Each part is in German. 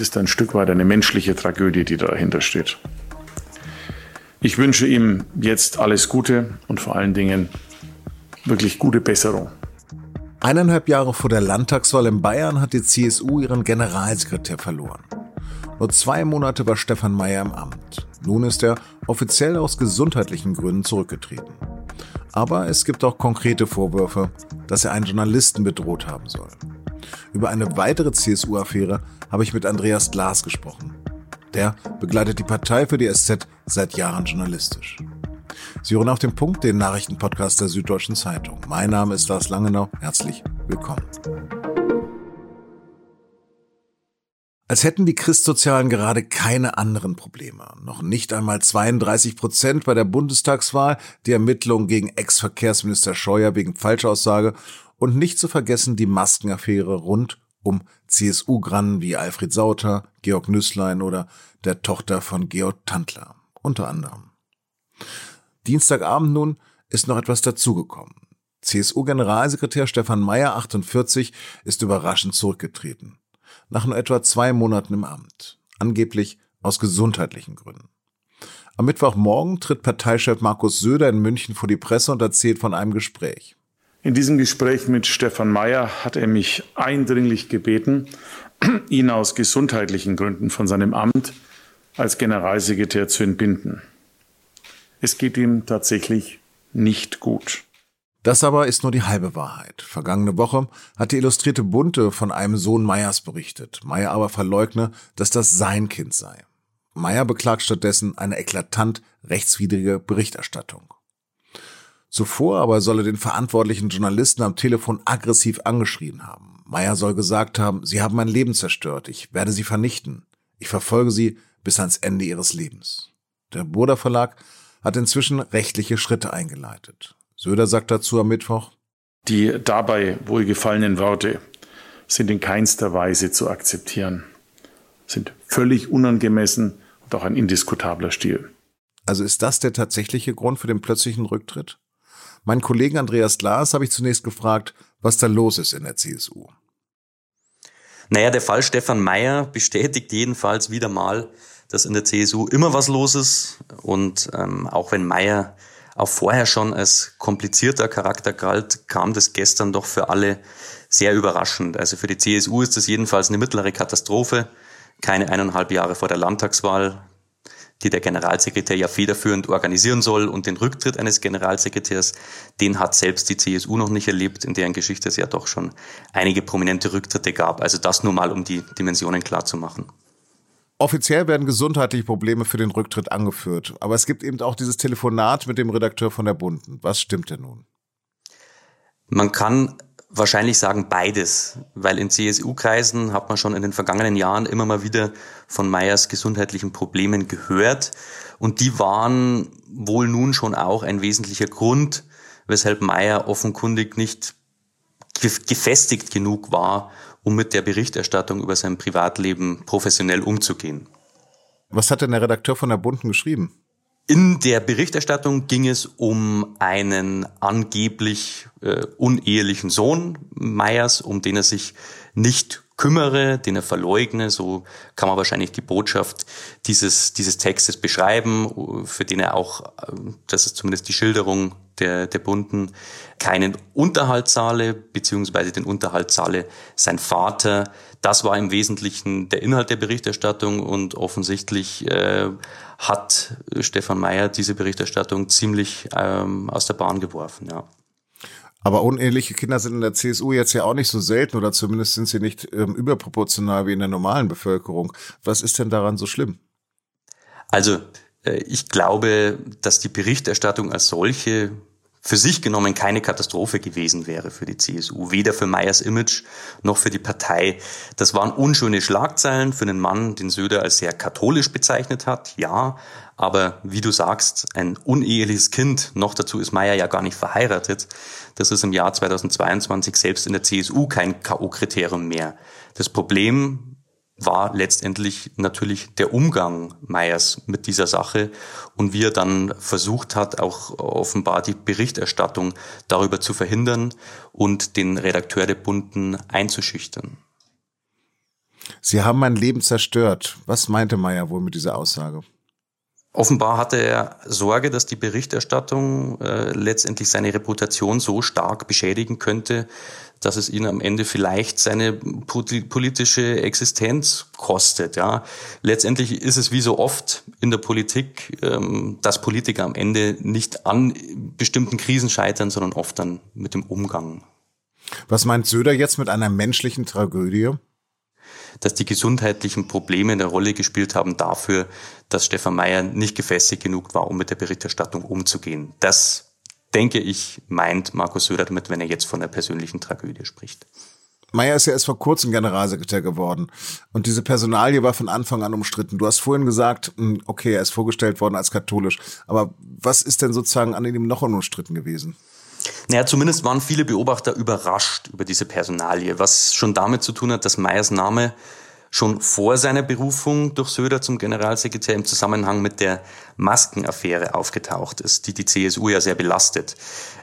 ist ein Stück weit eine menschliche Tragödie, die dahinter steht. Ich wünsche ihm jetzt alles Gute und vor allen Dingen wirklich gute Besserung. Eineinhalb Jahre vor der Landtagswahl in Bayern hat die CSU ihren Generalsekretär verloren. Nur zwei Monate war Stefan Mayer im Amt. Nun ist er offiziell aus gesundheitlichen Gründen zurückgetreten. Aber es gibt auch konkrete Vorwürfe, dass er einen Journalisten bedroht haben soll. Über eine weitere CSU-Affäre habe ich mit Andreas Glas gesprochen. Der begleitet die Partei für die SZ seit Jahren journalistisch. Sie hören auf den Punkt, den Nachrichtenpodcast der Süddeutschen Zeitung. Mein Name ist Lars Langenau. Herzlich willkommen. Als hätten die Christsozialen gerade keine anderen Probleme. Noch nicht einmal 32 Prozent bei der Bundestagswahl, die Ermittlungen gegen Ex-Verkehrsminister Scheuer wegen Falschaussage und nicht zu vergessen die Maskenaffäre rund um CSU-Grannen wie Alfred Sauter, Georg Nüßlein oder der Tochter von Georg Tantler, unter anderem. Dienstagabend nun ist noch etwas dazugekommen. CSU-Generalsekretär Stefan Mayer, 48, ist überraschend zurückgetreten. Nach nur etwa zwei Monaten im Amt. Angeblich aus gesundheitlichen Gründen. Am Mittwochmorgen tritt Parteichef Markus Söder in München vor die Presse und erzählt von einem Gespräch. In diesem Gespräch mit Stefan Mayer hat er mich eindringlich gebeten, ihn aus gesundheitlichen Gründen von seinem Amt als Generalsekretär zu entbinden. Es geht ihm tatsächlich nicht gut. Das aber ist nur die halbe Wahrheit. Vergangene Woche hat die Illustrierte Bunte von einem Sohn Meyers berichtet. Meyer aber verleugne, dass das sein Kind sei. Meyer beklagt stattdessen eine eklatant rechtswidrige Berichterstattung. Zuvor aber soll er den verantwortlichen Journalisten am Telefon aggressiv angeschrien haben. Meyer soll gesagt haben, sie haben mein Leben zerstört, ich werde sie vernichten. Ich verfolge sie bis ans Ende ihres Lebens. Der Burda Verlag hat inzwischen rechtliche Schritte eingeleitet. Söder sagt dazu am Mittwoch, die dabei wohlgefallenen Worte sind in keinster Weise zu akzeptieren, sind völlig unangemessen und auch ein indiskutabler Stil. Also ist das der tatsächliche Grund für den plötzlichen Rücktritt? Meinen Kollegen Andreas Glas habe ich zunächst gefragt, was da los ist in der CSU. Naja, der Fall Stefan Mayer bestätigt jedenfalls wieder mal, dass in der CSU immer was los ist. Und ähm, auch wenn Mayer auch vorher schon als komplizierter Charakter galt, kam das gestern doch für alle sehr überraschend. Also für die CSU ist das jedenfalls eine mittlere Katastrophe. Keine eineinhalb Jahre vor der Landtagswahl die der Generalsekretär ja federführend organisieren soll und den Rücktritt eines Generalsekretärs, den hat selbst die CSU noch nicht erlebt, in deren Geschichte es ja doch schon einige prominente Rücktritte gab. Also das nur mal, um die Dimensionen klar zu machen. Offiziell werden gesundheitliche Probleme für den Rücktritt angeführt, aber es gibt eben auch dieses Telefonat mit dem Redakteur von der Bunden. Was stimmt denn nun? Man kann wahrscheinlich sagen beides, weil in CSU-Kreisen hat man schon in den vergangenen Jahren immer mal wieder von Meyers gesundheitlichen Problemen gehört und die waren wohl nun schon auch ein wesentlicher Grund, weshalb Meyer offenkundig nicht gefestigt genug war, um mit der Berichterstattung über sein Privatleben professionell umzugehen. Was hat denn der Redakteur von der Bunden geschrieben? In der Berichterstattung ging es um einen angeblich äh, unehelichen Sohn Meyers, um den er sich nicht kümmere, den er verleugne, so kann man wahrscheinlich die Botschaft dieses, dieses Textes beschreiben, für den er auch, äh, das ist zumindest die Schilderung der, der Bunden, keinen Unterhalt zahle, beziehungsweise den Unterhalt zahle sein Vater. Das war im Wesentlichen der Inhalt der Berichterstattung und offensichtlich äh, hat Stefan Mayer diese Berichterstattung ziemlich ähm, aus der Bahn geworfen, ja. Aber uneheliche Kinder sind in der CSU jetzt ja auch nicht so selten oder zumindest sind sie nicht ähm, überproportional wie in der normalen Bevölkerung. Was ist denn daran so schlimm? Also äh, ich glaube, dass die Berichterstattung als solche für sich genommen keine Katastrophe gewesen wäre für die CSU, weder für Meyers Image noch für die Partei. Das waren unschöne Schlagzeilen für einen Mann, den Söder als sehr katholisch bezeichnet hat, ja, aber wie du sagst, ein uneheliches Kind, noch dazu ist Meyer ja gar nicht verheiratet, das ist im Jahr 2022 selbst in der CSU kein KO-Kriterium mehr. Das Problem war letztendlich natürlich der Umgang Meyers mit dieser Sache und wie er dann versucht hat, auch offenbar die Berichterstattung darüber zu verhindern und den Redakteur der Bunden einzuschüchtern. Sie haben mein Leben zerstört. Was meinte Meyer wohl mit dieser Aussage? Offenbar hatte er Sorge, dass die Berichterstattung äh, letztendlich seine Reputation so stark beschädigen könnte, dass es ihn am Ende vielleicht seine politische Existenz kostet. Ja, letztendlich ist es wie so oft in der Politik, ähm, dass Politiker am Ende nicht an bestimmten Krisen scheitern, sondern oft dann mit dem Umgang. Was meint Söder jetzt mit einer menschlichen Tragödie? dass die gesundheitlichen Probleme eine Rolle gespielt haben dafür, dass Stefan Mayer nicht gefestigt genug war, um mit der Berichterstattung umzugehen. Das, denke ich, meint Markus Söder damit, wenn er jetzt von einer persönlichen Tragödie spricht. Meyer ist ja erst vor kurzem Generalsekretär geworden. Und diese Personalie war von Anfang an umstritten. Du hast vorhin gesagt, hm, okay, er ist vorgestellt worden als katholisch. Aber was ist denn sozusagen an ihm noch umstritten gewesen? Naja, zumindest waren viele Beobachter überrascht über diese Personalie, was schon damit zu tun hat, dass Meyers Name schon vor seiner Berufung durch Söder zum Generalsekretär im Zusammenhang mit der Maskenaffäre aufgetaucht ist, die die CSU ja sehr belastet.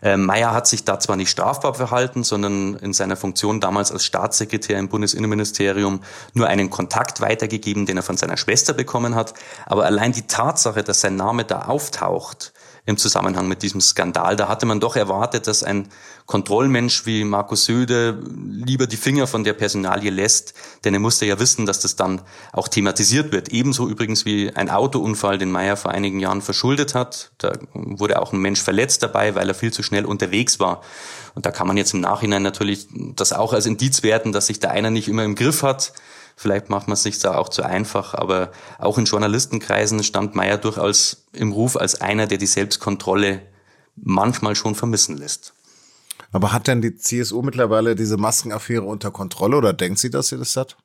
Äh, Meyer hat sich da zwar nicht strafbar verhalten, sondern in seiner Funktion damals als Staatssekretär im Bundesinnenministerium nur einen Kontakt weitergegeben, den er von seiner Schwester bekommen hat. Aber allein die Tatsache, dass sein Name da auftaucht, im Zusammenhang mit diesem Skandal. Da hatte man doch erwartet, dass ein Kontrollmensch wie Markus Söde lieber die Finger von der Personalie lässt, denn er musste ja wissen, dass das dann auch thematisiert wird. Ebenso übrigens wie ein Autounfall, den Meyer vor einigen Jahren verschuldet hat. Da wurde auch ein Mensch verletzt dabei, weil er viel zu schnell unterwegs war. Und da kann man jetzt im Nachhinein natürlich das auch als Indiz werten, dass sich da einer nicht immer im Griff hat Vielleicht macht man es sich da auch zu einfach, aber auch in Journalistenkreisen stand Meyer durchaus im Ruf als einer, der die Selbstkontrolle manchmal schon vermissen lässt. Aber hat denn die CSU mittlerweile diese Maskenaffäre unter Kontrolle oder denkt sie, dass sie das hat?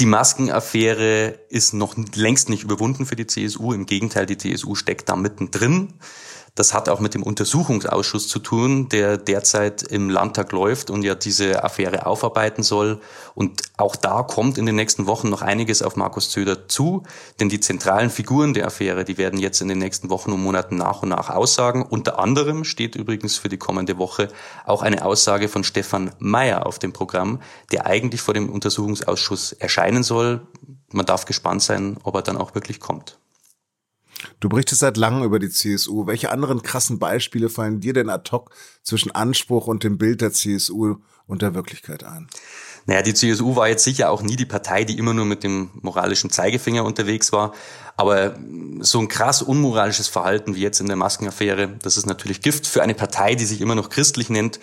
Die Maskenaffäre ist noch längst nicht überwunden für die CSU. Im Gegenteil, die CSU steckt da mittendrin. Das hat auch mit dem Untersuchungsausschuss zu tun, der derzeit im Landtag läuft und ja diese Affäre aufarbeiten soll. Und auch da kommt in den nächsten Wochen noch einiges auf Markus Söder zu, denn die zentralen Figuren der Affäre, die werden jetzt in den nächsten Wochen und Monaten nach und nach aussagen. Unter anderem steht übrigens für die kommende Woche auch eine Aussage von Stefan Mayer auf dem Programm, der eigentlich vor dem Untersuchungsausschuss erscheinen soll. Man darf gespannt sein, ob er dann auch wirklich kommt. Du berichtest seit langem über die CSU. Welche anderen krassen Beispiele fallen dir denn ad hoc zwischen Anspruch und dem Bild der CSU und der Wirklichkeit ein? Naja, die CSU war jetzt sicher auch nie die Partei, die immer nur mit dem moralischen Zeigefinger unterwegs war. Aber so ein krass unmoralisches Verhalten wie jetzt in der Maskenaffäre, das ist natürlich Gift für eine Partei, die sich immer noch christlich nennt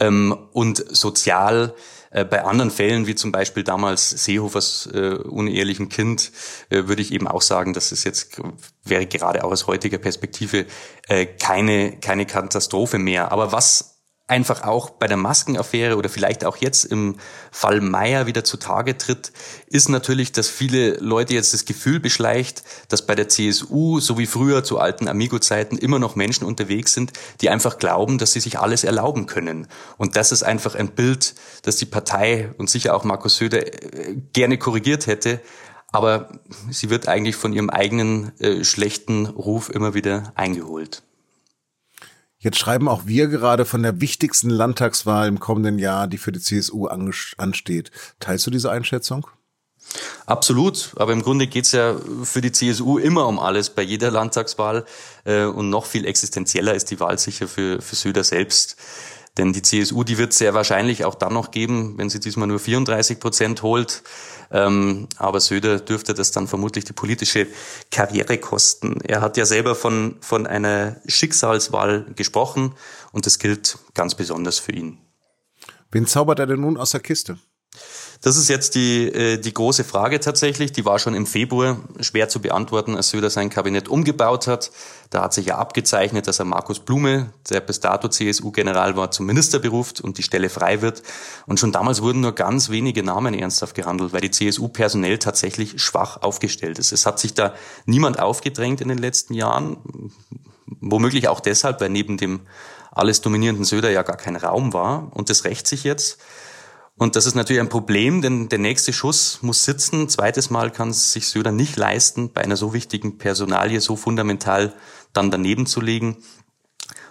ähm, und sozial bei anderen Fällen, wie zum Beispiel damals Seehofers äh, unehelichem Kind, äh, würde ich eben auch sagen, dass es jetzt wäre gerade auch aus heutiger Perspektive äh, keine, keine Katastrophe mehr. Aber was einfach auch bei der Maskenaffäre oder vielleicht auch jetzt im Fall Meier wieder zutage tritt, ist natürlich, dass viele Leute jetzt das Gefühl beschleicht, dass bei der CSU, so wie früher zu alten Amigo-Zeiten, immer noch Menschen unterwegs sind, die einfach glauben, dass sie sich alles erlauben können. Und das ist einfach ein Bild, das die Partei und sicher auch Markus Söder äh, gerne korrigiert hätte. Aber sie wird eigentlich von ihrem eigenen äh, schlechten Ruf immer wieder eingeholt. Jetzt schreiben auch wir gerade von der wichtigsten Landtagswahl im kommenden Jahr, die für die CSU ansteht. Teilst du diese Einschätzung? Absolut, aber im Grunde geht's ja für die CSU immer um alles bei jeder Landtagswahl äh, und noch viel existenzieller ist die Wahl sicher für, für Söder selbst. Denn die CSU, die wird sehr wahrscheinlich auch dann noch geben, wenn sie diesmal nur 34 Prozent holt. Ähm, aber Söder dürfte das dann vermutlich die politische Karriere kosten. Er hat ja selber von, von einer Schicksalswahl gesprochen und das gilt ganz besonders für ihn. Wen zaubert er denn nun aus der Kiste? Das ist jetzt die, äh, die große Frage tatsächlich. Die war schon im Februar schwer zu beantworten, als Söder sein Kabinett umgebaut hat. Da hat sich ja abgezeichnet, dass er Markus Blume, der bis dato CSU-General war, zum Minister beruft und die Stelle frei wird. Und schon damals wurden nur ganz wenige Namen ernsthaft gehandelt, weil die CSU personell tatsächlich schwach aufgestellt ist. Es hat sich da niemand aufgedrängt in den letzten Jahren. Womöglich auch deshalb, weil neben dem alles dominierenden Söder ja gar kein Raum war. Und das rächt sich jetzt. Und das ist natürlich ein Problem, denn der nächste Schuss muss sitzen. Zweites Mal kann sich Söder nicht leisten, bei einer so wichtigen Personalie so fundamental dann daneben zu legen.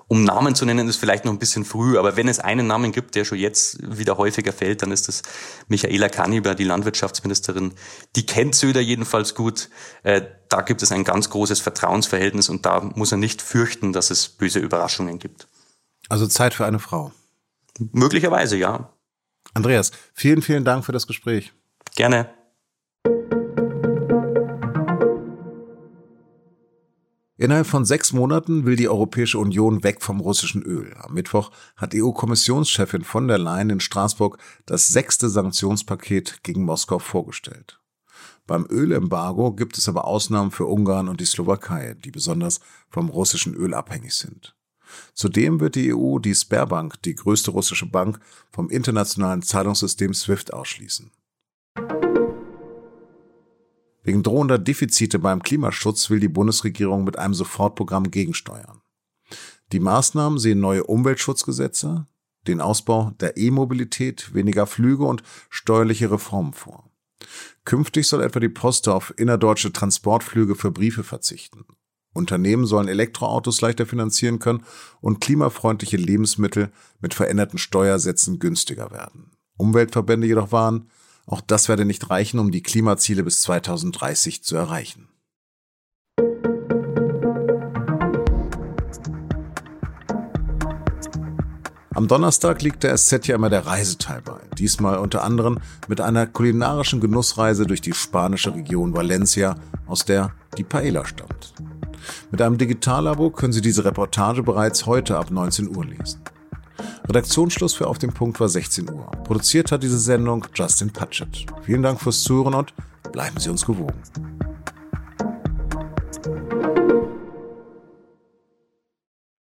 um Namen zu nennen, ist vielleicht noch ein bisschen früh, aber wenn es einen Namen gibt, der schon jetzt wieder häufiger fällt, dann ist es Michaela Kaniber, die Landwirtschaftsministerin. Die kennt Söder jedenfalls gut. Äh, da gibt es ein ganz großes Vertrauensverhältnis und da muss er nicht fürchten, dass es böse Überraschungen gibt. Also Zeit für eine Frau. Möglicherweise, ja. Andreas, vielen, vielen Dank für das Gespräch. Gerne. Innerhalb von sechs Monaten will die Europäische Union weg vom russischen Öl. Am Mittwoch hat EU-Kommissionschefin von der Leyen in Straßburg das sechste Sanktionspaket gegen Moskau vorgestellt. Beim Ölembargo gibt es aber Ausnahmen für Ungarn und die Slowakei, die besonders vom russischen Öl abhängig sind. Zudem wird die EU die Sperrbank, die größte russische Bank, vom internationalen Zahlungssystem SWIFT ausschließen. Wegen drohender Defizite beim Klimaschutz will die Bundesregierung mit einem Sofortprogramm gegensteuern. Die Maßnahmen sehen neue Umweltschutzgesetze, den Ausbau der E-Mobilität, weniger Flüge und steuerliche Reformen vor. Künftig soll etwa die Post auf innerdeutsche Transportflüge für Briefe verzichten. Unternehmen sollen Elektroautos leichter finanzieren können und klimafreundliche Lebensmittel mit veränderten Steuersätzen günstiger werden. Umweltverbände jedoch waren, auch das werde nicht reichen, um die Klimaziele bis 2030 zu erreichen. Am Donnerstag liegt der SZ ja immer der Reiseteil bei. Diesmal unter anderem mit einer kulinarischen Genussreise durch die spanische Region Valencia, aus der die Paella stammt. Mit einem Digitallabo können Sie diese Reportage bereits heute ab 19 Uhr lesen. Redaktionsschluss für Auf dem Punkt war 16 Uhr. Produziert hat diese Sendung Justin Patchett. Vielen Dank fürs Zuhören und bleiben Sie uns gewogen.